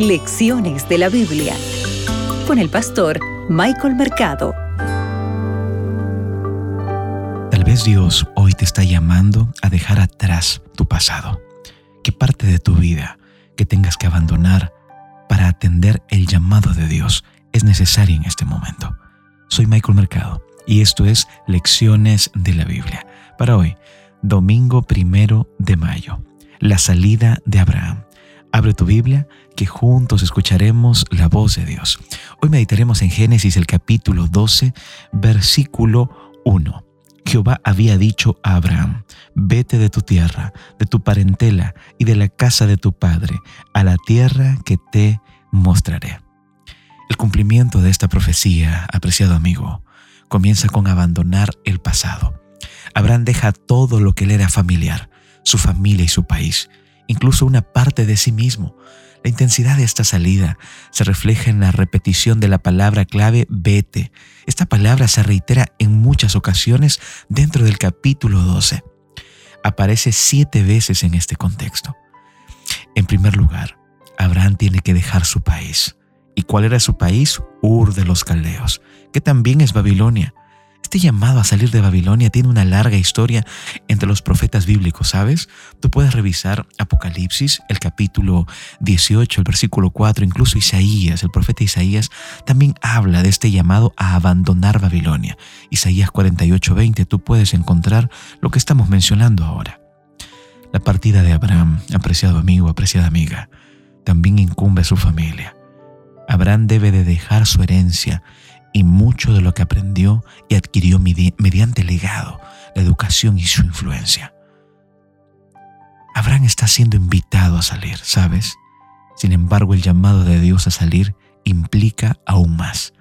Lecciones de la Biblia con el pastor Michael Mercado. Tal vez Dios hoy te está llamando a dejar atrás tu pasado. ¿Qué parte de tu vida que tengas que abandonar para atender el llamado de Dios es necesaria en este momento? Soy Michael Mercado y esto es Lecciones de la Biblia. Para hoy, domingo primero de mayo, la salida de Abraham. Abre tu Biblia, que juntos escucharemos la voz de Dios. Hoy meditaremos en Génesis el capítulo 12, versículo 1. Jehová había dicho a Abraham, vete de tu tierra, de tu parentela y de la casa de tu padre, a la tierra que te mostraré. El cumplimiento de esta profecía, apreciado amigo, comienza con abandonar el pasado. Abraham deja todo lo que le era familiar, su familia y su país, incluso una parte de sí mismo. La intensidad de esta salida se refleja en la repetición de la palabra clave vete. Esta palabra se reitera en muchas ocasiones dentro del capítulo 12. Aparece siete veces en este contexto. En primer lugar, Abraham tiene que dejar su país. ¿Y cuál era su país? Ur de los Caldeos, que también es Babilonia. Este llamado a salir de Babilonia tiene una larga historia entre los profetas bíblicos, ¿sabes? Tú puedes revisar Apocalipsis, el capítulo 18, el versículo 4, incluso Isaías, el profeta Isaías, también habla de este llamado a abandonar Babilonia. Isaías 48, 20, tú puedes encontrar lo que estamos mencionando ahora. La partida de Abraham, apreciado amigo, apreciada amiga, también incumbe a su familia. Abraham debe de dejar su herencia y mucho de lo que aprendió y adquirió mediante el legado, la educación y su influencia. Abraham está siendo invitado a salir, ¿sabes? Sin embargo, el llamado de Dios a salir implica aún más.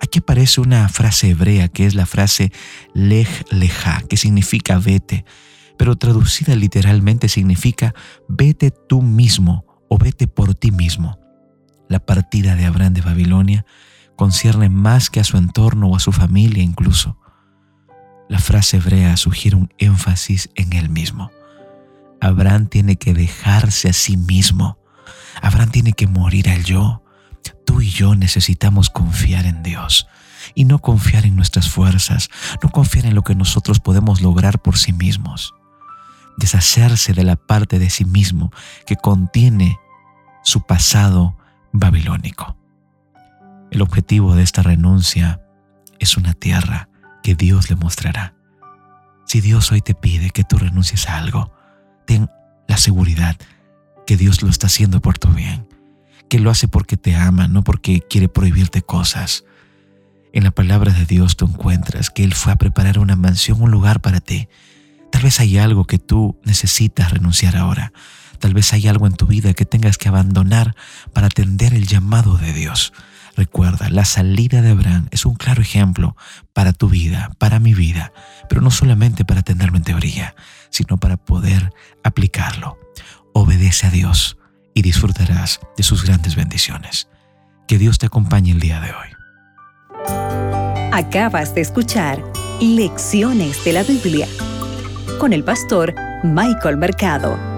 Aquí aparece una frase hebrea que es la frase lej leja, que significa vete, pero traducida literalmente significa vete tú mismo o vete por ti mismo. La partida de Abraham de Babilonia concierne más que a su entorno o a su familia incluso. La frase hebrea sugiere un énfasis en él mismo. Abraham tiene que dejarse a sí mismo. Abraham tiene que morir al yo. Tú y yo necesitamos confiar en Dios y no confiar en nuestras fuerzas, no confiar en lo que nosotros podemos lograr por sí mismos. Deshacerse de la parte de sí mismo que contiene su pasado babilónico. El objetivo de esta renuncia es una tierra que Dios le mostrará. Si Dios hoy te pide que tú renuncies a algo, ten la seguridad que Dios lo está haciendo por tu bien, que lo hace porque te ama, no porque quiere prohibirte cosas. En la palabra de Dios tú encuentras que Él fue a preparar una mansión, un lugar para ti. Tal vez hay algo que tú necesitas renunciar ahora. Tal vez hay algo en tu vida que tengas que abandonar para atender el llamado de Dios. Recuerda, la salida de Abraham es un claro ejemplo para tu vida, para mi vida, pero no solamente para tenerlo en teoría, sino para poder aplicarlo. Obedece a Dios y disfrutarás de sus grandes bendiciones. Que Dios te acompañe el día de hoy. Acabas de escuchar Lecciones de la Biblia con el pastor Michael Mercado.